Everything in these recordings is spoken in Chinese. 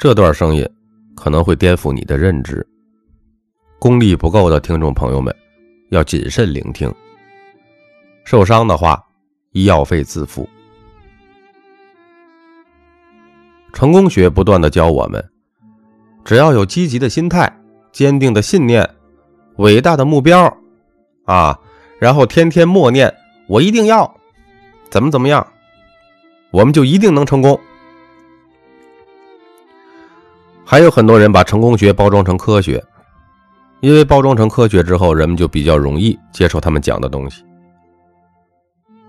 这段声音可能会颠覆你的认知，功力不够的听众朋友们要谨慎聆听。受伤的话，医药费自负。成功学不断的教我们，只要有积极的心态、坚定的信念、伟大的目标，啊，然后天天默念“我一定要怎么怎么样”，我们就一定能成功。还有很多人把成功学包装成科学，因为包装成科学之后，人们就比较容易接受他们讲的东西。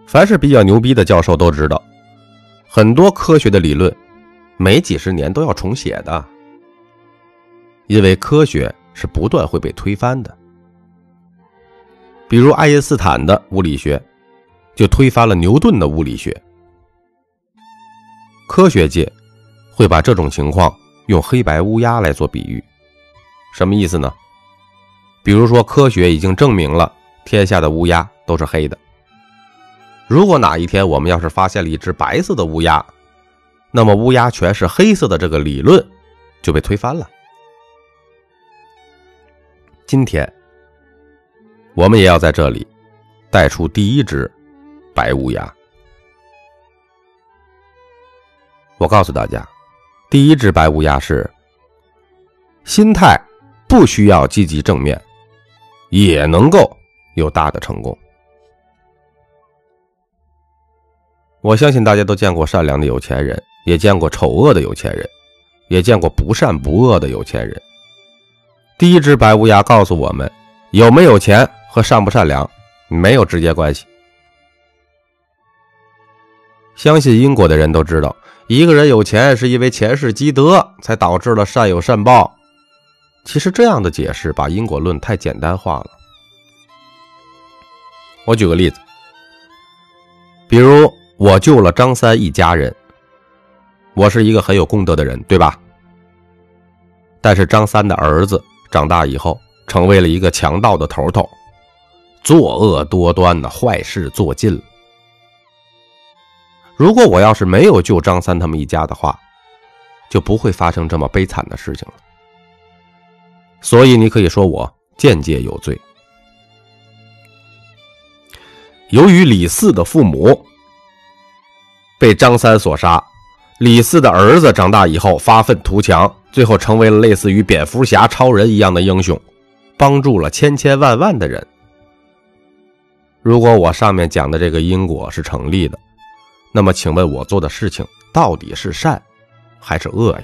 凡是比较牛逼的教授都知道，很多科学的理论，每几十年都要重写的，因为科学是不断会被推翻的。比如爱因斯坦的物理学，就推翻了牛顿的物理学。科学界会把这种情况。用黑白乌鸦来做比喻，什么意思呢？比如说，科学已经证明了天下的乌鸦都是黑的。如果哪一天我们要是发现了一只白色的乌鸦，那么乌鸦全是黑色的这个理论就被推翻了。今天，我们也要在这里带出第一只白乌鸦。我告诉大家。第一只白乌鸦是：心态不需要积极正面，也能够有大的成功。我相信大家都见过善良的有钱人，也见过丑恶的有钱人，也见过不善不恶的有钱人。第一只白乌鸦告诉我们：有没有钱和善不善良没有直接关系。相信因果的人都知道。一个人有钱是因为前世积德，才导致了善有善报。其实这样的解释把因果论太简单化了。我举个例子，比如我救了张三一家人，我是一个很有功德的人，对吧？但是张三的儿子长大以后成为了一个强盗的头头，作恶多端的坏事做尽了。如果我要是没有救张三他们一家的话，就不会发生这么悲惨的事情了。所以你可以说我间接有罪。由于李四的父母被张三所杀，李四的儿子长大以后发愤图强，最后成为了类似于蝙蝠侠、超人一样的英雄，帮助了千千万万的人。如果我上面讲的这个因果是成立的。那么，请问我做的事情到底是善还是恶呀？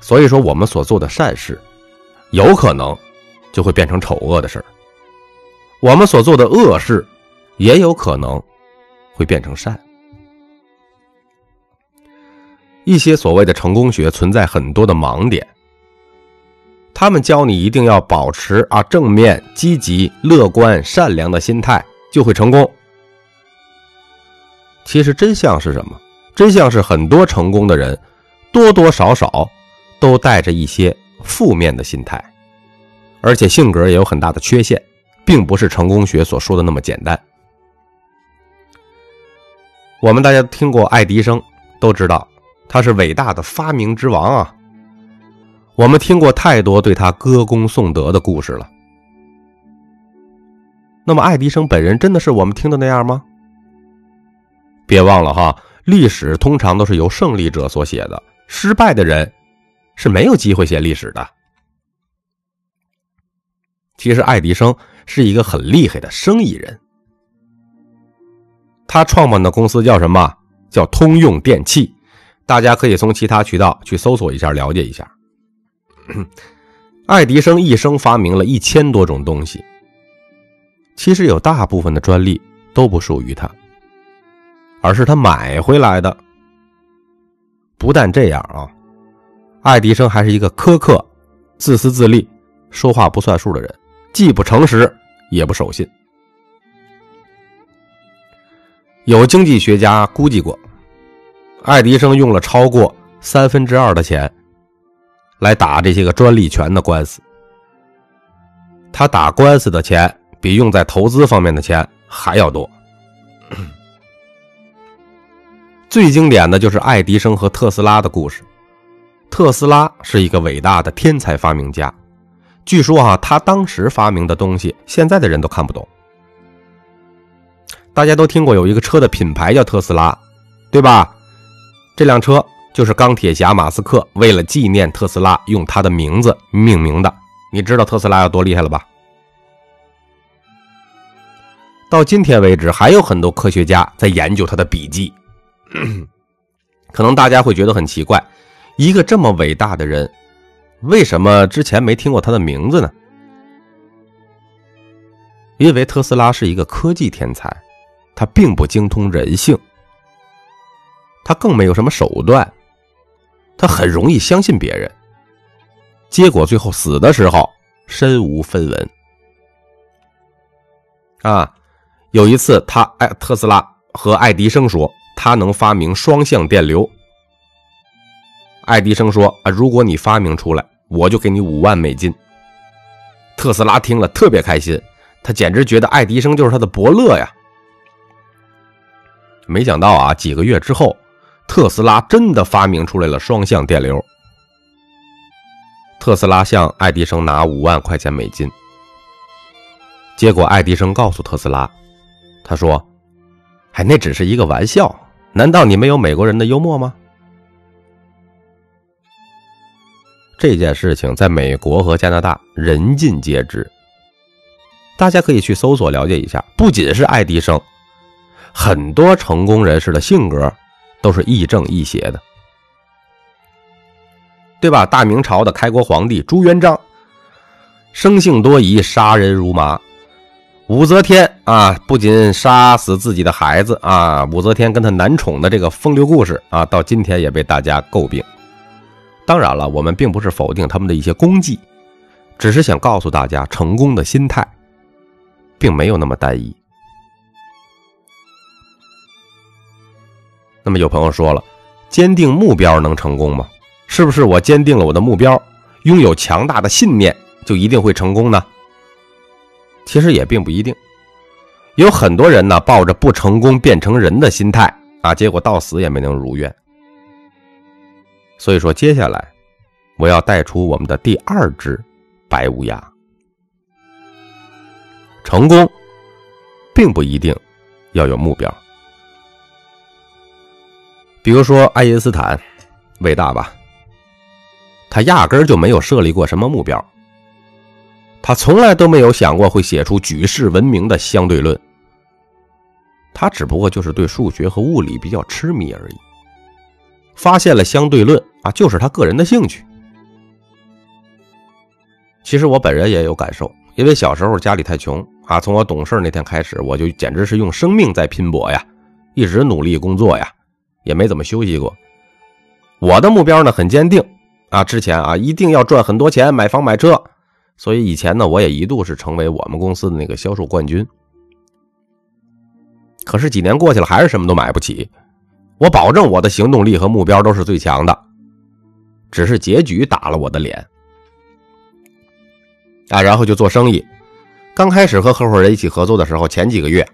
所以说，我们所做的善事，有可能就会变成丑恶的事儿；我们所做的恶事，也有可能会变成善。一些所谓的成功学存在很多的盲点，他们教你一定要保持啊正面、积极、乐观、善良的心态，就会成功。其实真相是什么？真相是很多成功的人，多多少少都带着一些负面的心态，而且性格也有很大的缺陷，并不是成功学所说的那么简单。我们大家听过爱迪生，都知道他是伟大的发明之王啊。我们听过太多对他歌功颂德的故事了。那么，爱迪生本人真的是我们听的那样吗？别忘了哈，历史通常都是由胜利者所写的，失败的人是没有机会写历史的。其实爱迪生是一个很厉害的生意人，他创办的公司叫什么？叫通用电气，大家可以从其他渠道去搜索一下，了解一下。爱迪生一生发明了一千多种东西，其实有大部分的专利都不属于他。而是他买回来的。不但这样啊，爱迪生还是一个苛刻、自私自利、说话不算数的人，既不诚实，也不守信。有经济学家估计过，爱迪生用了超过三分之二的钱来打这些个专利权的官司。他打官司的钱比用在投资方面的钱还要多。最经典的就是爱迪生和特斯拉的故事。特斯拉是一个伟大的天才发明家，据说啊，他当时发明的东西，现在的人都看不懂。大家都听过有一个车的品牌叫特斯拉，对吧？这辆车就是钢铁侠马斯克为了纪念特斯拉，用他的名字命名的。你知道特斯拉有多厉害了吧？到今天为止，还有很多科学家在研究他的笔记。可能大家会觉得很奇怪，一个这么伟大的人，为什么之前没听过他的名字呢？因为特斯拉是一个科技天才。他并不精通人性，他更没有什么手段，他很容易相信别人，结果最后死的时候身无分文。啊，有一次他爱特斯拉和爱迪生说他能发明双向电流，爱迪生说啊，如果你发明出来，我就给你五万美金。特斯拉听了特别开心，他简直觉得爱迪生就是他的伯乐呀。没想到啊，几个月之后，特斯拉真的发明出来了双向电流。特斯拉向爱迪生拿五万块钱美金，结果爱迪生告诉特斯拉，他说：“哎，那只是一个玩笑，难道你没有美国人的幽默吗？”这件事情在美国和加拿大人尽皆知，大家可以去搜索了解一下。不仅是爱迪生。很多成功人士的性格都是亦正亦邪的，对吧？大明朝的开国皇帝朱元璋，生性多疑，杀人如麻。武则天啊，不仅杀死自己的孩子啊，武则天跟她男宠的这个风流故事啊，到今天也被大家诟病。当然了，我们并不是否定他们的一些功绩，只是想告诉大家，成功的心态并没有那么单一。那么有朋友说了，坚定目标能成功吗？是不是我坚定了我的目标，拥有强大的信念，就一定会成功呢？其实也并不一定，有很多人呢抱着不成功变成人的心态啊，结果到死也没能如愿。所以说，接下来我要带出我们的第二只白乌鸦。成功，并不一定要有目标。比如说爱因斯坦，伟大吧？他压根儿就没有设立过什么目标，他从来都没有想过会写出举世闻名的相对论。他只不过就是对数学和物理比较痴迷而已，发现了相对论啊，就是他个人的兴趣。其实我本人也有感受，因为小时候家里太穷啊，从我懂事那天开始，我就简直是用生命在拼搏呀，一直努力工作呀。也没怎么休息过。我的目标呢很坚定啊，之前啊一定要赚很多钱买房买车，所以以前呢我也一度是成为我们公司的那个销售冠军。可是几年过去了，还是什么都买不起。我保证我的行动力和目标都是最强的，只是结局打了我的脸啊。然后就做生意，刚开始和合伙人一起合作的时候，前几个月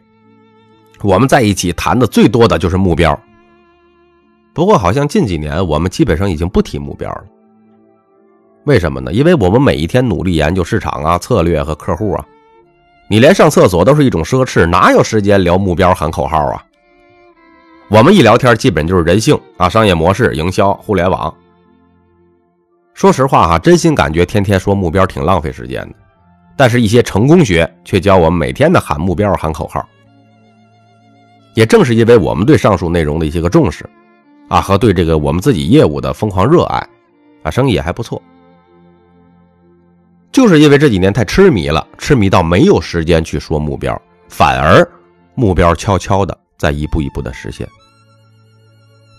我们在一起谈的最多的就是目标。不过，好像近几年我们基本上已经不提目标了。为什么呢？因为我们每一天努力研究市场啊、策略和客户啊，你连上厕所都是一种奢侈，哪有时间聊目标、喊口号啊？我们一聊天，基本就是人性啊、商业模式、营销、互联网。说实话哈，真心感觉天天说目标挺浪费时间的。但是，一些成功学却教我们每天的喊目标、喊口号。也正是因为我们对上述内容的一些个重视。啊，和对这个我们自己业务的疯狂热爱，啊，生意也还不错。就是因为这几年太痴迷了，痴迷到没有时间去说目标，反而目标悄悄的在一步一步的实现。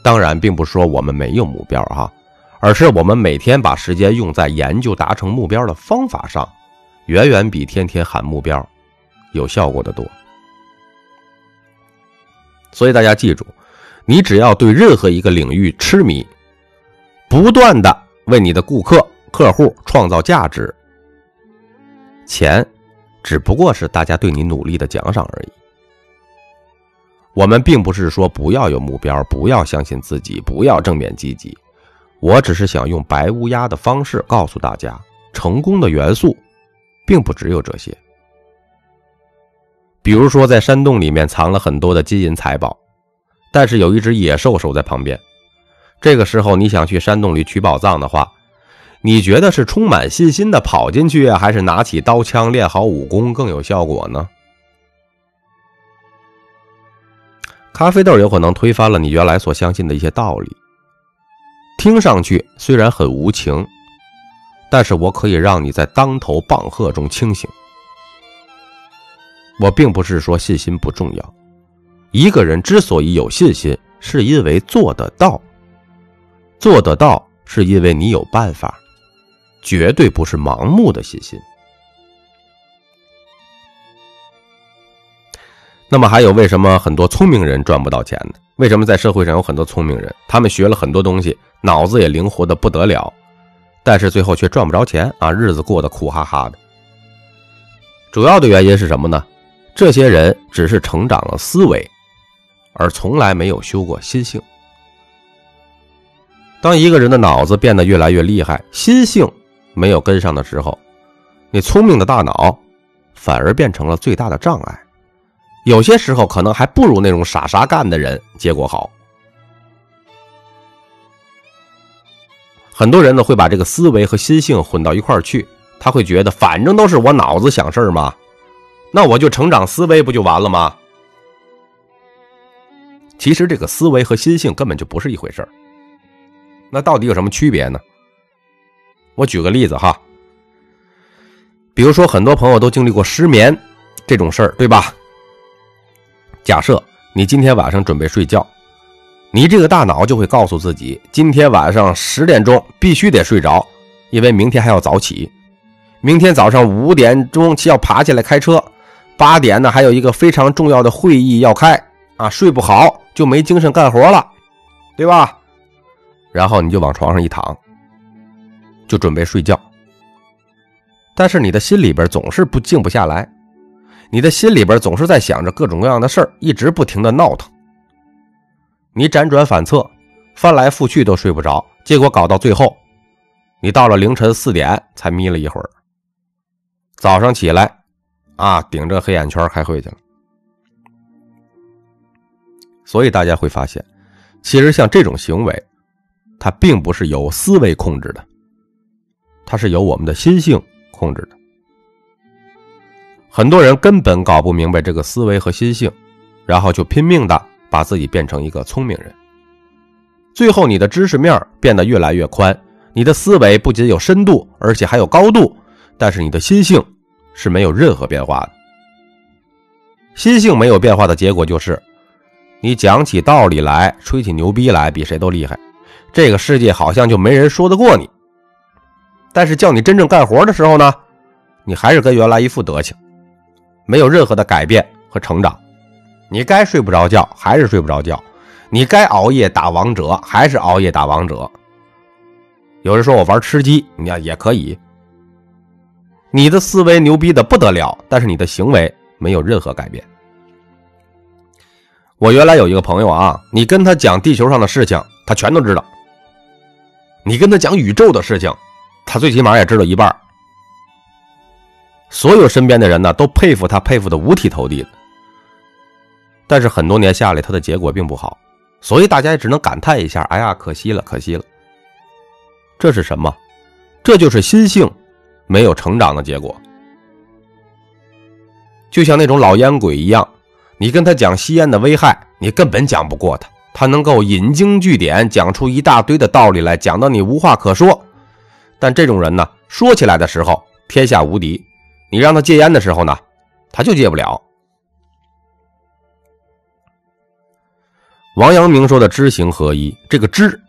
当然，并不说我们没有目标哈，而是我们每天把时间用在研究达成目标的方法上，远远比天天喊目标有效果的多。所以大家记住。你只要对任何一个领域痴迷，不断的为你的顾客、客户创造价值，钱只不过是大家对你努力的奖赏而已。我们并不是说不要有目标，不要相信自己，不要正面积极。我只是想用白乌鸦的方式告诉大家，成功的元素，并不只有这些。比如说，在山洞里面藏了很多的金银财宝，但是有一只野兽守在旁边。这个时候，你想去山洞里取宝藏的话，你觉得是充满信心的跑进去，还是拿起刀枪练好武功更有效果呢？咖啡豆有可能推翻了你原来所相信的一些道理，听上去虽然很无情，但是我可以让你在当头棒喝中清醒。我并不是说信心不重要，一个人之所以有信心，是因为做得到，做得到是因为你有办法，绝对不是盲目的信心。那么还有，为什么很多聪明人赚不到钱呢？为什么在社会上有很多聪明人，他们学了很多东西，脑子也灵活的不得了，但是最后却赚不着钱啊，日子过得苦哈哈的。主要的原因是什么呢？这些人只是成长了思维，而从来没有修过心性。当一个人的脑子变得越来越厉害，心性没有跟上的时候，你聪明的大脑反而变成了最大的障碍。有些时候可能还不如那种傻傻干的人结果好。很多人呢会把这个思维和心性混到一块儿去，他会觉得反正都是我脑子想事儿嘛，那我就成长思维不就完了吗？其实这个思维和心性根本就不是一回事儿。那到底有什么区别呢？我举个例子哈，比如说很多朋友都经历过失眠这种事儿，对吧？假设你今天晚上准备睡觉，你这个大脑就会告诉自己，今天晚上十点钟必须得睡着，因为明天还要早起。明天早上五点钟要爬起来开车，八点呢还有一个非常重要的会议要开啊，睡不好就没精神干活了，对吧？然后你就往床上一躺，就准备睡觉，但是你的心里边总是不静不下来。你的心里边总是在想着各种各样的事儿，一直不停的闹腾。你辗转反侧，翻来覆去都睡不着，结果搞到最后，你到了凌晨四点才眯了一会儿。早上起来，啊，顶着黑眼圈开会去了。所以大家会发现，其实像这种行为，它并不是由思维控制的，它是由我们的心性控制的。很多人根本搞不明白这个思维和心性，然后就拼命的把自己变成一个聪明人。最后，你的知识面变得越来越宽，你的思维不仅有深度，而且还有高度，但是你的心性是没有任何变化的。心性没有变化的结果就是，你讲起道理来，吹起牛逼来，比谁都厉害，这个世界好像就没人说得过你。但是叫你真正干活的时候呢，你还是跟原来一副德行。没有任何的改变和成长，你该睡不着觉还是睡不着觉，你该熬夜打王者还是熬夜打王者。有人说我玩吃鸡，你看也可以。你的思维牛逼的不得了，但是你的行为没有任何改变。我原来有一个朋友啊，你跟他讲地球上的事情，他全都知道；你跟他讲宇宙的事情，他最起码也知道一半。所有身边的人呢，都佩服他，佩服的五体投地的。但是很多年下来，他的结果并不好，所以大家也只能感叹一下：“哎呀，可惜了，可惜了。”这是什么？这就是心性没有成长的结果。就像那种老烟鬼一样，你跟他讲吸烟的危害，你根本讲不过他。他能够引经据典，讲出一大堆的道理来，讲到你无话可说。但这种人呢，说起来的时候，天下无敌。你让他戒烟的时候呢，他就戒不了。王阳明说的“知行合一”，这个“知”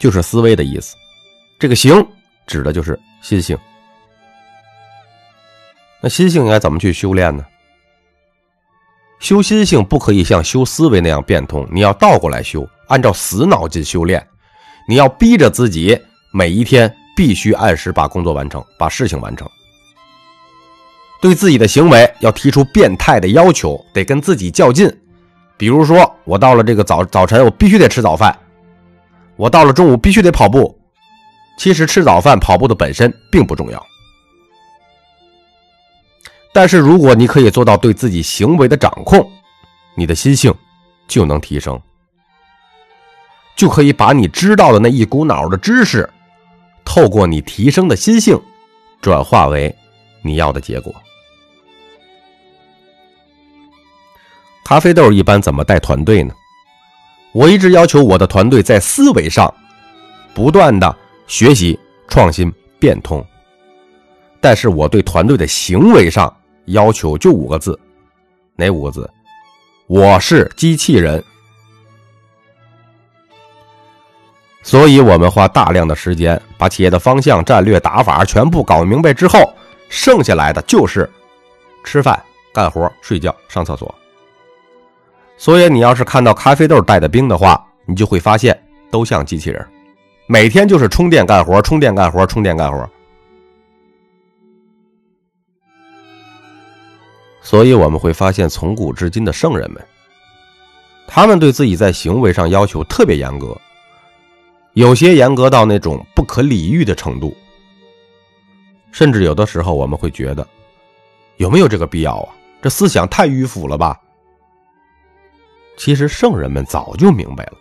就是思维的意思，这个“行”指的就是心性。那心性应该怎么去修炼呢？修心性不可以像修思维那样变通，你要倒过来修，按照死脑筋修炼。你要逼着自己每一天必须按时把工作完成，把事情完成。对自己的行为要提出变态的要求，得跟自己较劲，比如说，我到了这个早早晨，我必须得吃早饭；我到了中午，必须得跑步。其实吃早饭、跑步的本身并不重要，但是如果你可以做到对自己行为的掌控，你的心性就能提升，就可以把你知道的那一股脑的知识，透过你提升的心性，转化为你要的结果。咖啡豆一般怎么带团队呢？我一直要求我的团队在思维上不断的学习、创新、变通，但是我对团队的行为上要求就五个字，哪五个字？我是机器人。所以，我们花大量的时间把企业的方向、战略、打法全部搞明白之后，剩下来的就是吃饭、干活、睡觉、上厕所。所以，你要是看到咖啡豆带的兵的话，你就会发现都像机器人，每天就是充电干活、充电干活、充电干活。所以，我们会发现从古至今的圣人们，他们对自己在行为上要求特别严格，有些严格到那种不可理喻的程度，甚至有的时候我们会觉得，有没有这个必要啊？这思想太迂腐了吧？其实圣人们早就明白了，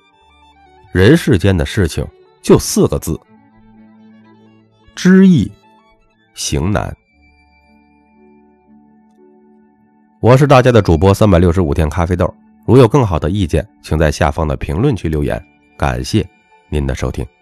人世间的事情就四个字：知易行难。我是大家的主播三百六十五天咖啡豆，如有更好的意见，请在下方的评论区留言。感谢您的收听。